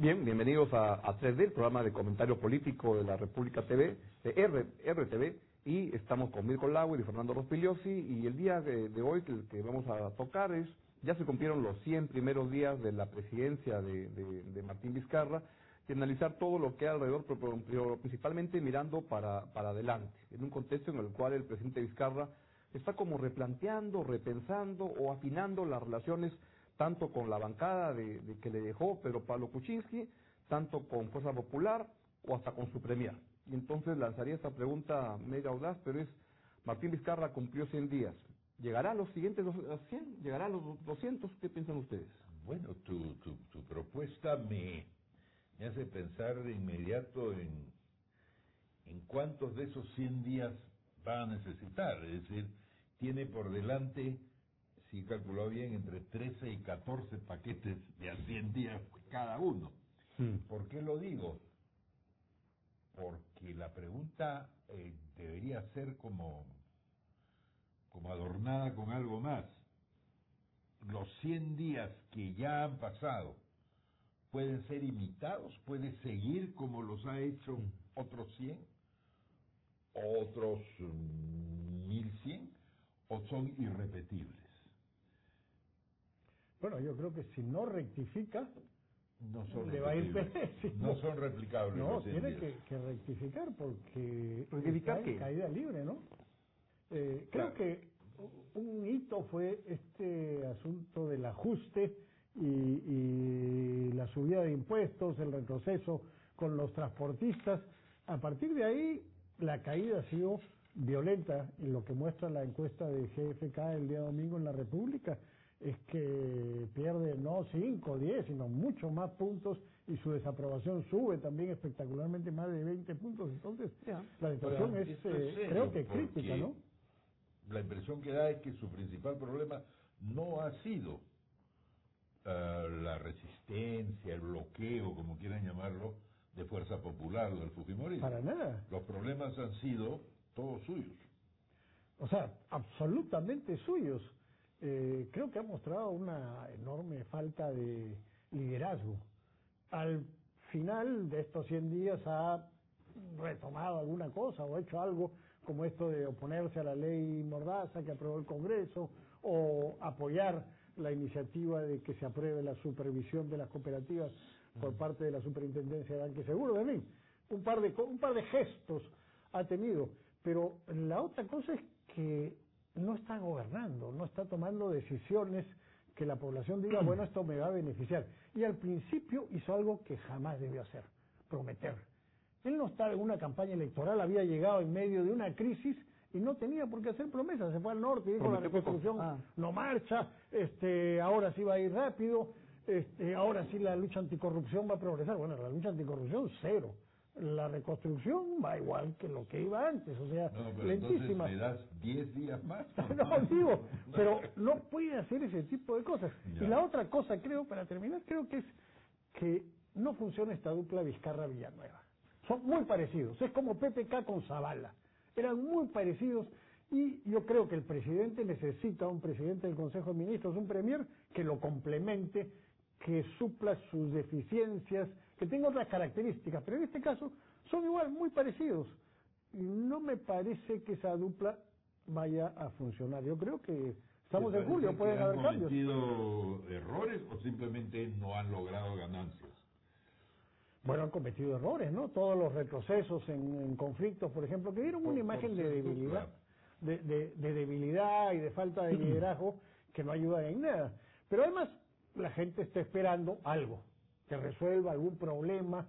Bien, bienvenidos a, a 3D, el programa de comentario político de la República TV, de R, RTV, y estamos con Mirko Lauer y Fernando Rospigliosi, y el día de, hoy que, que, vamos a tocar es, ya se cumplieron los 100 primeros días de la presidencia de, Martín Vizcarra, y analizar todo lo que hay alrededor, principalmente mirando para, para adelante, en un contexto en el cual el presidente Vizcarra está como replanteando, repensando o afinando las relaciones tanto con la bancada de, que le dejó Pedro Pablo Kuczynski, tanto con Fuerza Popular o hasta con su premier. Y entonces lanzaría esta pregunta media audaz, pero es, Martín Vizcarra cumplió 100 días. ¿Llegará a los siguientes dos- a 100? ¿Llegará a los 200? ¿Qué piensan ustedes? Bueno, tu, tu, tu propuesta me, me hace pensar de inmediato en, en cuántos de esos 100 días va a necesitar. Es decir, tiene por delante, si he calculado bien, entre 13 y 14 paquetes de a 100 días cada uno. ¿Por qué lo digo? Porque la pregunta eh, debería ser como, como adornada con algo más. Los 100 días que ya han pasado pueden ser imitados, puede seguir como los ha hecho otros 100, otros mm, 1100, o son irrepetibles. Bueno, yo creo que si no rectifica, No son le va a ir repetibles. pésimo. No son replicables. No, los 100 tiene que, que rectificar porque ¿Rectificar está en qué? caída libre, ¿no? Eh, creo Claro. que un hito fue este asunto del ajuste y, y la subida de impuestos, el retroceso con los transportistas. A partir de ahí, la caída ha sido violenta y lo que muestra la encuesta de GFK el día domingo en la República es que pierde no 5, 10, sino mucho más puntos y su desaprobación sube también espectacularmente más de 20 puntos. Entonces, la situación es, eh, serio, creo que crítica, ¿no? La impresión que da es que su principal problema no ha sido eh, la resistencia, el bloqueo, como quieran llamarlo, de Fuerza Popular o del Fujimorismo. Para nada. Los problemas han sido todos suyos. O sea, absolutamente suyos. Eh, creo que ha mostrado una enorme falta de liderazgo. Al final de estos 100 días ha retomado alguna cosa o hecho algo como esto de oponerse a la ley Mordaza que aprobó el Congreso o apoyar la iniciativa de que se apruebe la supervisión de las cooperativas por parte de la Superintendencia de Banque Seguro, fin, un par de un par de gestos ha tenido, pero la otra cosa es que no está gobernando, no está tomando decisiones que la población diga, bueno, esto me va a beneficiar. Y al principio hizo algo que jamás debió hacer, prometer. Él no estaba en una campaña electoral, había llegado en medio de una crisis y no tenía por qué hacer promesas. Se fue al norte y dijo la reconstrucción Ah. no marcha, este, ahora sí va a ir rápido, este, ahora sí la lucha anticorrupción va a progresar. Bueno, la lucha anticorrupción cero. La reconstrucción va igual que lo que iba antes, o sea, No, pero lentísima. entonces me das 10 días más. No, digo, pero no puede hacer ese tipo de cosas. Ya. Y la otra cosa, creo, para terminar, creo que es que no funciona esta dupla Vizcarra-Villanueva. Son muy parecidos, es como PPK con Zavala. Eran muy parecidos y yo creo que el presidente necesita un presidente del Consejo de Ministros, un premier que lo complemente, que supla sus deficiencias, que tenga otras características, pero en este caso son igual, muy parecidos. No me parece que esa dupla vaya a funcionar. Yo creo que estamos ¿Te en julio, pueden haber han cambios. cometido errores o simplemente no han logrado ganancias? Bueno, han cometido errores, ¿no? Todos los retrocesos en, en conflictos, por ejemplo, que dieron una por imagen de debilidad, de, de- de debilidad y de falta de liderazgo que no ayuda en nada. Pero además, la gente está esperando algo, que resuelva algún problema,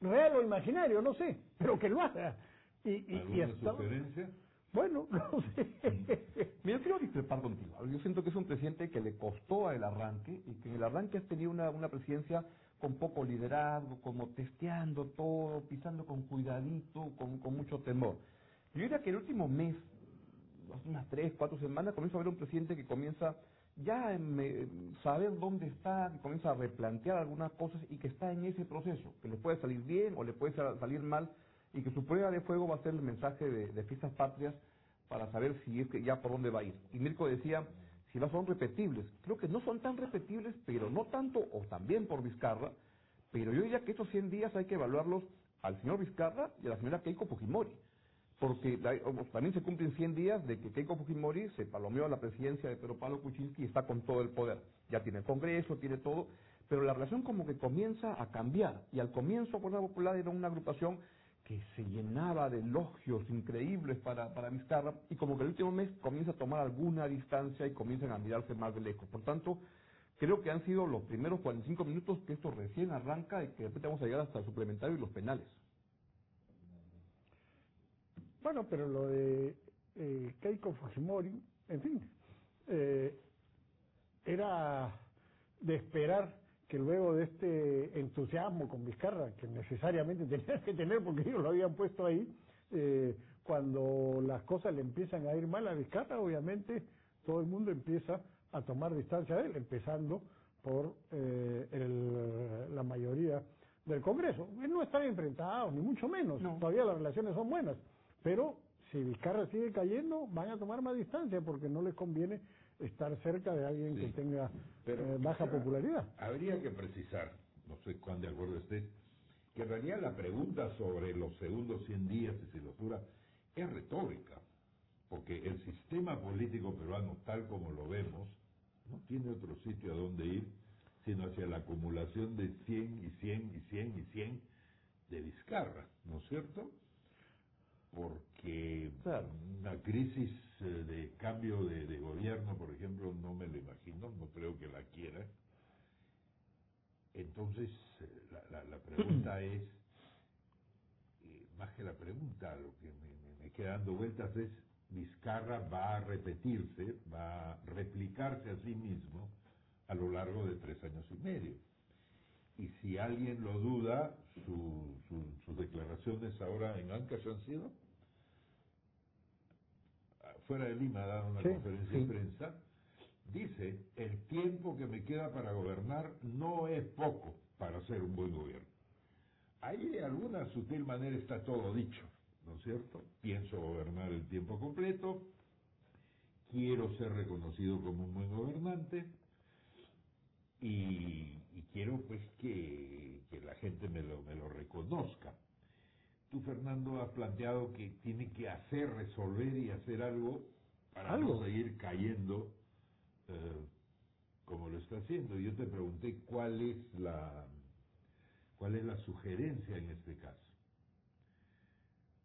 real o imaginario, no sé, pero que lo haga. Y, y, y ¿Alguna hasta- sugerencia? Bueno, no sé. Mira, quiero discrepar contigo. Yo siento que es un presidente que le costó el arranque y que en el arranque has tenido una, una presidencia con poco liderazgo, como testeando todo, pisando con cuidadito, con, con mucho temor. Yo diría que el último mes, unas tres, cuatro semanas, comienzo a ver un presidente que comienza ya me- saber dónde está, comienza a replantear algunas cosas y que está en ese proceso, que le puede salir bien o le puede sa- salir mal y que su prueba de fuego va a ser el mensaje de, de fiestas patrias para saber si es que ya por dónde va a ir. Y Mirko decía, si no son repetibles, creo que no son tan repetibles, pero no tanto o también por Vizcarra, Pero yo diría que estos 100 días hay que evaluarlos al señor Vizcarra y a la señora Keiko Fujimori. Porque también se cumplen 100 días de que Keiko Fujimori se palomeó a la presidencia de Pedro Pablo Kuczynski y está con todo el poder. Ya tiene el Congreso, tiene todo, pero la relación como que comienza a cambiar. Y al comienzo Fuerza Popular era una agrupación que se llenaba de elogios increíbles para, para Vizcarra y como que el último mes comienza a tomar alguna distancia y comienzan a mirarse más de lejos. Por tanto, creo que han sido los primeros 45 minutos que esto recién arranca y que de repente vamos a llegar hasta el suplementario y los penales. Bueno, pero lo de eh, Keiko Fujimori, en fin, eh, era de esperar que luego de este entusiasmo con Vizcarra, que necesariamente tenía que tener porque ellos lo habían puesto ahí, eh, cuando las cosas le empiezan a ir mal a Vizcarra, obviamente todo el mundo empieza a tomar distancia de él, empezando por eh, el- la mayoría del Congreso. No están enfrentados, ni mucho menos, No. todavía las relaciones son buenas, pero si Vizcarra sigue cayendo, van a tomar más distancia porque no les conviene estar cerca de alguien Sí. que tenga Pero eh, baja popularidad. Habría que precisar, no sé cuán de acuerdo estés, que en realidad la pregunta sobre los segundos 100 días y si los dura es retórica, porque el sistema político peruano, tal como lo vemos, no tiene otro sitio a donde ir sino hacia la acumulación de 100 y 100 y 100 y 100 de Vizcarra, ¿no es cierto? Porque Claro. una crisis eh, de cambio de, de gobierno, por ejemplo, no me lo imagino, no creo que la quiera. Entonces, eh, la, la- la pregunta es, eh, más que la pregunta, lo que me, me- me queda dando vueltas es, Vizcarra va a repetirse, va a replicarse a sí mismo a lo largo de tres años y medio. Y si alguien lo duda, su- su- sus declaraciones ahora en Ancash han sido, fuera de Lima ha dado una Sí, conferencia sí. de prensa, dice, el tiempo que me queda para gobernar no es poco para hacer un buen gobierno. Ahí de alguna sutil manera está todo dicho, ¿no es cierto? Pienso gobernar el tiempo completo, quiero ser reconocido como un buen gobernante y, y quiero pues que, que la gente me lo, me lo reconozca. Tú, Fernando, has planteado que tiene que hacer, resolver y hacer algo para Algo. no seguir cayendo eh, como lo está haciendo. Yo te pregunté cuál es la cuál es la sugerencia en este caso.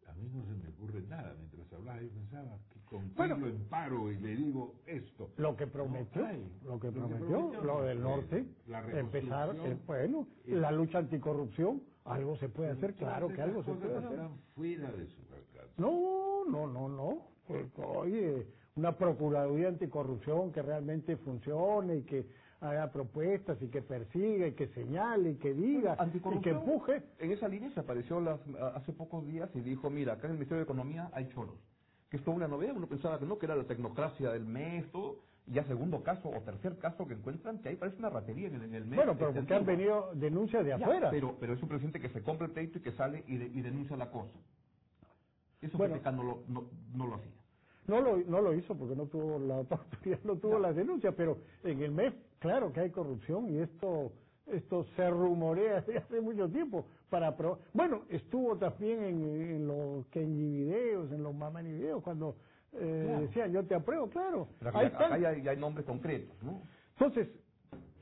A mí no se me ocurre nada mientras hablaba. Yo pensaba con Bueno. emparo y le digo esto. Lo que prometió, No lo que Lo prometió, lo del eh, norte, la empezar, eh, bueno, Eh, la lucha anticorrupción, algo se puede hacer, claro que algo se puede hacer. están fuera de su alcance. No, no, no, no. Pues, oye, una procuraduría anticorrupción que realmente funcione y que haga propuestas y que persiga y que señale y que diga y que empuje. En esa línea se apareció las- hace pocos días y dijo, mira, acá en el Ministerio de Economía hay choros. Que es toda una novedad, uno pensaba que no, que era la tecnocracia del mes, todo. Y ya segundo caso o tercer caso que encuentran, que ahí parece una ratería en el, en el mes. Bueno, pero porque han venido denuncias de Ya, afuera. Pero, pero es un presidente que se compra el pleito y que sale y, de- y denuncia la cosa. Eso Bueno. PPK no lo, no, no lo hacía. No lo, no lo hizo porque no tuvo la oportunidad, no tuvo las denuncias, pero en el MEF, claro que hay corrupción y esto esto se rumorea desde hace mucho tiempo para pro- bueno estuvo también en, en los Kenji videos en los Mamani videos cuando eh, Claro. decían yo te apruebo claro Pero ahí acá, están. acá ya, hay- hay nombres concretos, ¿no? entonces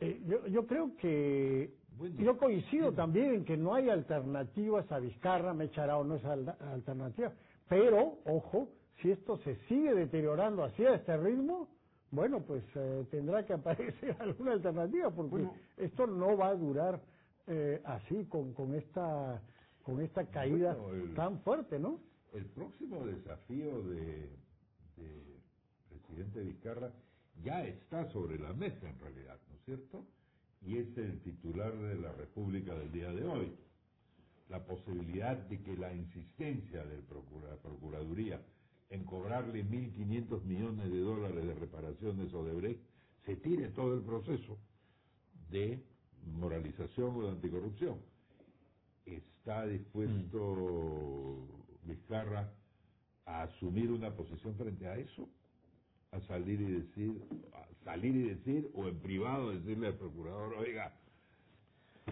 eh, yo, yo creo que Bueno, yo coincido también en que no hay alternativas a Vizcarra, Mecharao no es al- alternativa, pero, ojo, si esto se sigue deteriorando así a este ritmo, bueno, pues eh, tendrá que aparecer alguna alternativa, porque Bueno. esto no va a durar eh, así, con, con esta con esta caída Bueno, el- tan fuerte, ¿no? El próximo desafío de, de presidente Vizcarra ya está sobre la mesa en realidad, ¿no es cierto? Y es el titular de la República del día de hoy. La posibilidad de que la insistencia de la Procuraduría en cobrarle 1.500 millones de dólares de reparaciones o de Brecht se tire todo el proceso de moralización o de anticorrupción. ¿Está dispuesto Vizcarra a asumir una posición frente a eso? ¿A salir y decir, a salir y decir, o en privado decirle al procurador, oiga,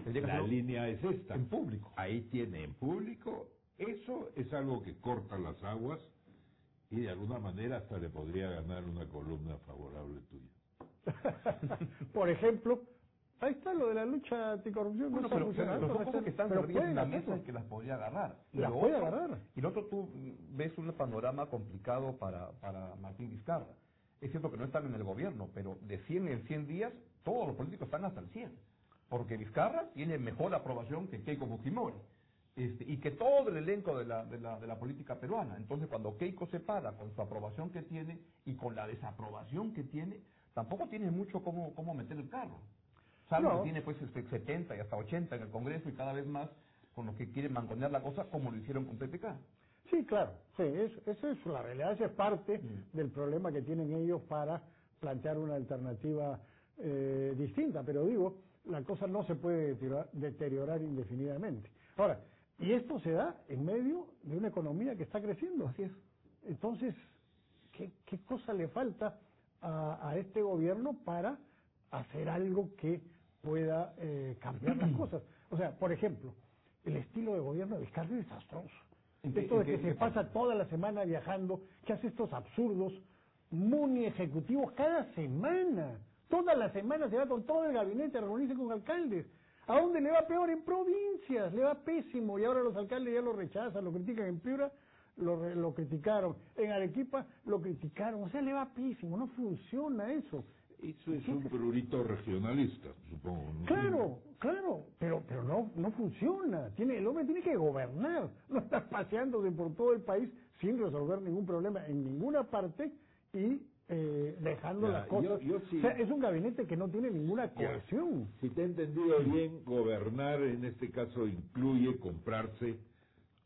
La línea es esta. en público. Ahí tiene en público. Eso es algo que corta las aguas y de alguna manera hasta le podría ganar una columna favorable tuya. Por ejemplo, ahí está lo de la lucha anticorrupción. Bueno, no pero, son cosas que están pero perdidas en la mesa y que las podría agarrar. Y Las puede otro- agarrar. Y lo otro, tú ves un panorama complicado para, para Martín Vizcarra. Es cierto que no están en el gobierno, pero de 100 en 100 días, todos los políticos están hasta el 100. Porque Vizcarra tiene mejor aprobación que Keiko Fujimori. Este, y que todo el elenco de la, de, la, de la política peruana. Entonces, cuando Keiko se para con su aprobación que tiene y con la desaprobación que tiene, tampoco tiene mucho cómo, cómo meter el carro. Salvo No. que tiene pues este, 70 y hasta 80 en el Congreso y cada vez más con los que quieren mangonear la cosa como lo hicieron con PPK. Sí, claro, sí, es- esa es la realidad, esa es parte Mm. del problema que tienen ellos para plantear una alternativa eh, distinta, pero digo, la cosa no se puede deteriorar, deteriorar indefinidamente. Ahora, y esto se da en medio de una economía que está creciendo. Así es. Entonces, ¿qué, qué cosa le falta a, a este gobierno para hacer algo que pueda eh, cambiar las cosas? O sea, por ejemplo, el estilo de gobierno de Vizcarra es desastroso. ¿En qué- Esto de que se pasa toda la semana viajando, que hace estos absurdos muni ejecutivos cada semana. Toda la semana se va con todo el gabinete a reunirse con alcaldes. ¿A dónde le va peor? En provincias, le va pésimo y ahora los alcaldes ya lo rechazan, lo critican en Piura, lo, lo criticaron, en Arequipa lo criticaron, o sea, le va pésimo, no funciona eso. Eso es un prurito regionalista, supongo. ¿no? Claro, claro, pero pero no no funciona. Tiene el hombre tiene que gobernar, no estar paseándose por todo el país sin resolver ningún problema en ninguna parte y eh, dejando Ya, las cosas. yo- yo sí- O sea, es un gabinete que no tiene ninguna Ya. cohesión. Si te he entendido bien, gobernar en este caso incluye comprarse,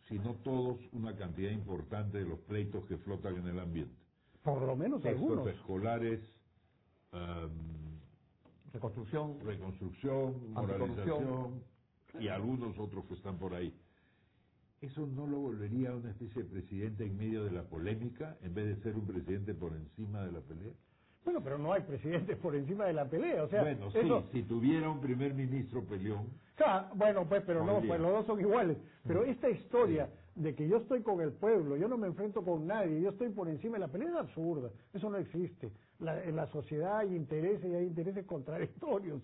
si no todos, una cantidad importante de los pleitos que flotan en el ambiente. Por lo menos Textos algunos. escolares, am, Reconstrucción. moralización y algunos otros que están por ahí. ¿Eso no lo volvería a una especie de presidente en medio de la polémica en vez de ser un presidente por encima de la pelea? Bueno, pero no hay presidentes por encima de la pelea, o sea, bueno, sí, eso, si tuviera un primer ministro peleón, bueno, pues, pero no, pues los dos son iguales. Pero esta historia de que yo estoy con el pueblo, yo no me enfrento con nadie, yo estoy por encima de la pelea es absurda. Eso no existe. La- en la sociedad hay intereses y hay intereses contradictorios.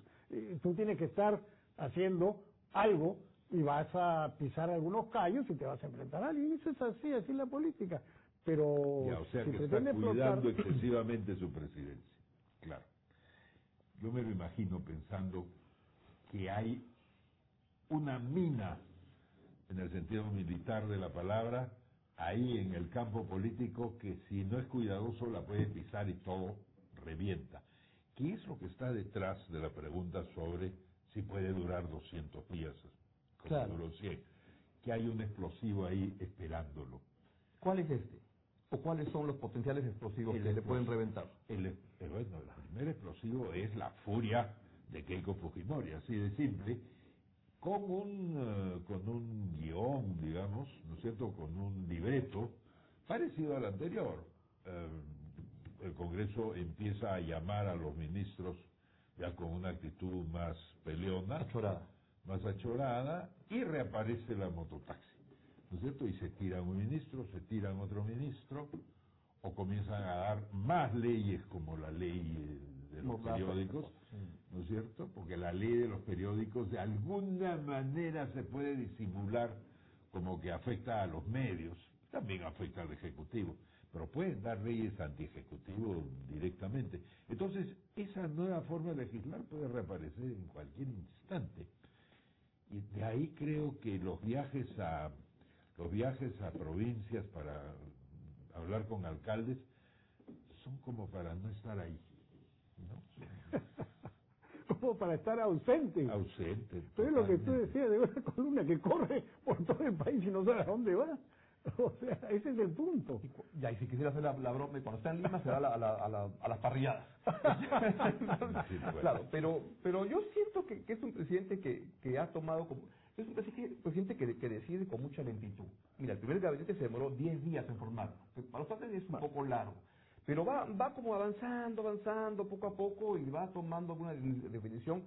Tú tienes que estar haciendo algo y vas a pisar algunos callos y te vas a enfrentar a alguien. Eso es así, así es la política. Pero Ya, o sea si que está explotar- cuidando excesivamente su presidencia. Claro. Yo me lo imagino pensando que hay una mina, en el sentido militar de la palabra, ahí en el campo político que si no es cuidadoso la puede pisar y todo revienta. ¿Qué es lo que está detrás de la pregunta sobre si puede durar 200 días, Claro. duró 100? Que hay un explosivo ahí esperándolo. ¿Cuál es este? ¿O cuáles son los potenciales explosivos El que le explos- pueden reventar? El, eh, bueno, el primer explosivo es la furia de Keiko Fujimori, así de simple, con un, eh, con un guion, digamos, ¿no es cierto?, con un libreto parecido al anterior. Eh, el Congreso empieza a llamar a los ministros ya con una actitud más peleona, Achorada. Más achorada, y reaparece la mototaxi, ¿no es cierto? Y se tiran un ministro, se tiran otro ministro, o comienzan a dar más leyes como la ley de los periódicos, ¿no es cierto? Porque la ley de los periódicos de alguna manera se puede disimular como que afecta a los medios, también afecta al Ejecutivo, pero pueden dar leyes anti-ejecutivo directamente. Entonces, esa nueva forma de legislar puede reaparecer en cualquier instante. Y de ahí creo que los viajes a los viajes a provincias para hablar con alcaldes son como para no estar ahí, ¿no? como para estar ausente. Ausente. Pero es lo que tú decías de una columna que corre por todo el país y no sabe a dónde va. O sea, ese es el punto. Ya, y si quisiera hacer la, la broma, y cuando está en Lima se va a, la- a, la- a, la- a las parrilladas. Sí, bueno. Claro, pero, pero yo siento que, que es un presidente que, ha tomado como... Es un presidente, que, que decide con mucha lentitud. Mira, el primer gabinete se demoró 10 días en formar. Para los padres es un poco largo. Pero va, va como avanzando, avanzando poco a poco y va tomando una de- definición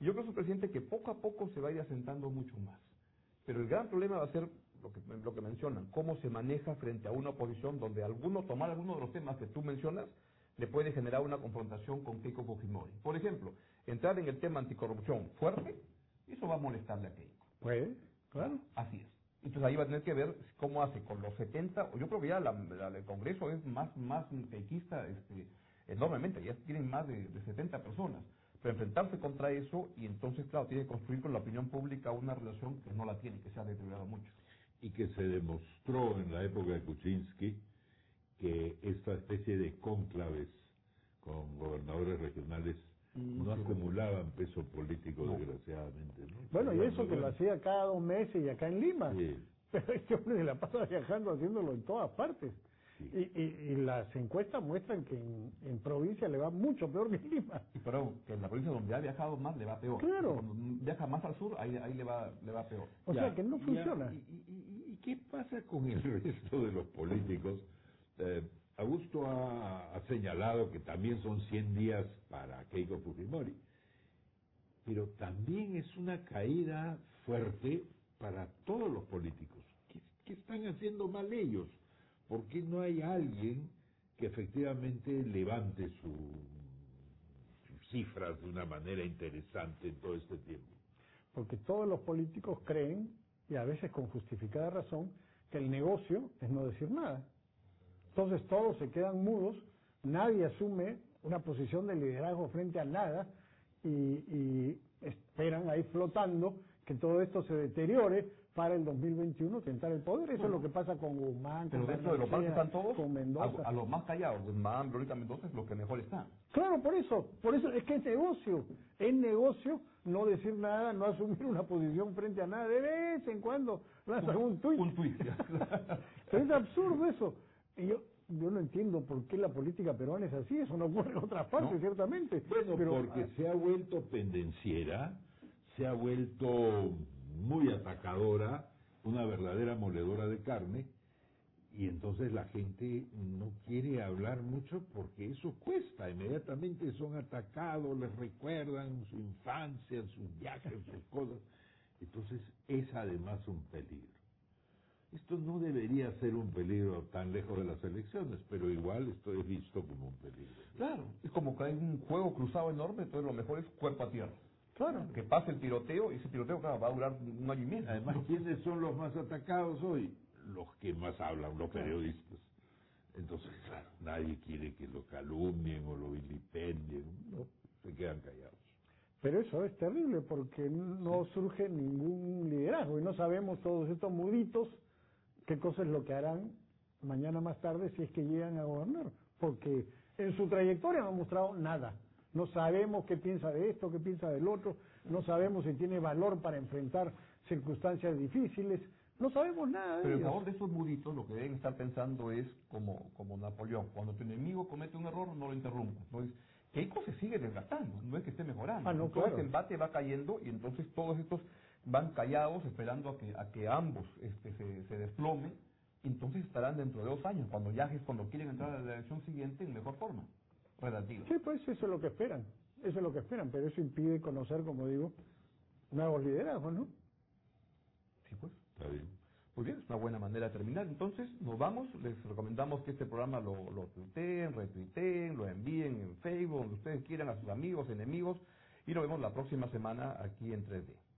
Y yo creo que es un presidente que poco a poco se va a ir asentando mucho más. Pero el gran problema va a ser lo que, lo que mencionan, cómo se maneja frente a una oposición donde alguno, tomar alguno de los temas que tú mencionas, le puede generar una confrontación con Keiko Fujimori. Por ejemplo, entrar en el tema anticorrupción fuerte, eso va a molestarle a Keiko. Puede, claro. Así es. Entonces ahí va a tener que ver cómo hace con los 70, yo creo que ya la- la- el Congreso es más, más keikista este, enormemente, ya tienen más de, de 70 personas. Pero enfrentarse contra eso y entonces, claro, tiene que construir con la opinión pública una relación que no la tiene, que se ha deteriorado mucho. y que se demostró en la época de Kuczynski que esta especie de cónclaves con gobernadores regionales no acumulaban peso político, No. desgraciadamente. ¿no? Bueno, y eso que lo hacía cada dos meses y acá en Lima. Sí. Pero este hombre se la pasa viajando haciéndolo en todas partes. Sí. Y, y, y las encuestas muestran que en, en provincia le va mucho peor que en Lima. Pero que en la provincia donde ha viajado más le va peor. Claro. Cuando viaja más al sur, ahí, ahí le, va, le va peor. O Ya, sea que no funciona. ¿Y, y- y- y qué pasa con el resto de los políticos? Eh, Augusto ha, señalado que también son 100 días para Keiko Fujimori, pero también es una caída fuerte para todos los políticos. ¿Qué, qué están haciendo mal ellos? ¿Por qué no hay alguien que efectivamente levante su, sus cifras de una manera interesante en todo este tiempo? Porque todos los políticos creen, y a veces con justificada razón, que el negocio es no decir nada. Entonces todos se quedan mudos, nadie asume una posición de liderazgo frente a nada y, y esperan ahí flotando que todo esto se deteriore para el 2021 tentar el poder. Eso es lo que pasa con Guzmán, Pero con dentro de los están todos, con Mendoza. a, a los más callados, Guzmán, Verónica Mendoza, es lo que mejor están. Claro, por eso, por eso es que es negocio, es negocio no decir nada, no asumir una posición frente a nada, de vez en cuando lanzan un tuit. Un tuit. Es absurdo eso. Y yo, yo no entiendo por qué la política peruana es así, eso no ocurre en otras partes, No. ciertamente. Bueno, pero, porque ah, se ha vuelto pendenciera, se ha vuelto muy atacadora, una verdadera moledora de carne, y entonces la gente no quiere hablar mucho porque eso cuesta, inmediatamente son atacados, les recuerdan su infancia, sus viajes, sus cosas. Entonces es además un peligro. Esto no debería ser un peligro tan lejos de las elecciones, pero igual esto es visto como un peligro. Claro, es como que hay un juego cruzado enorme, entonces lo mejor es cuerpo a tierra. claro, Que pase el tiroteo, y ese tiroteo claro, va a durar un año y medio. Además, ¿quiénes son los más atacados hoy? Los que más hablan, los periodistas. Entonces, claro, nadie quiere que lo calumnien o lo vilipendien, no, se quedan callados. pero eso es terrible porque no surge ningún liderazgo y no sabemos todos estos muditos qué cosa es lo que harán mañana más tarde si es que llegan a gobernar, porque en su trayectoria no han mostrado nada. No sabemos qué piensa de esto, qué piensa del otro, no sabemos si tiene valor para enfrentar circunstancias difíciles, no sabemos nada de Pero en ellos. favor de esos muditos, lo que deben estar pensando es como, como Napoleón. Cuando tu enemigo comete un error, no lo interrumpas. Entonces, Keiko se sigue desgastando, no es que esté mejorando. Ah, no, entonces claro. el bate va cayendo y entonces todos estos van callados esperando a que, a que ambos este, se, se desplomen. Y entonces estarán dentro de dos años, cuando ya es cuando quieren entrar a la elección siguiente en mejor forma, relativa. Sí, pues eso es lo que esperan, eso es lo que esperan, pero eso impide conocer, como digo, nuevos liderazgos, ¿no? Sí, pues. ¿Está bien? Bien, es una buena manera de terminar. Entonces, nos vamos. Les recomendamos que este programa lo, lo tuiteen, retuiteen, lo envíen en Facebook, donde ustedes quieran, a sus amigos, enemigos. Y nos vemos la próxima semana aquí en 3D.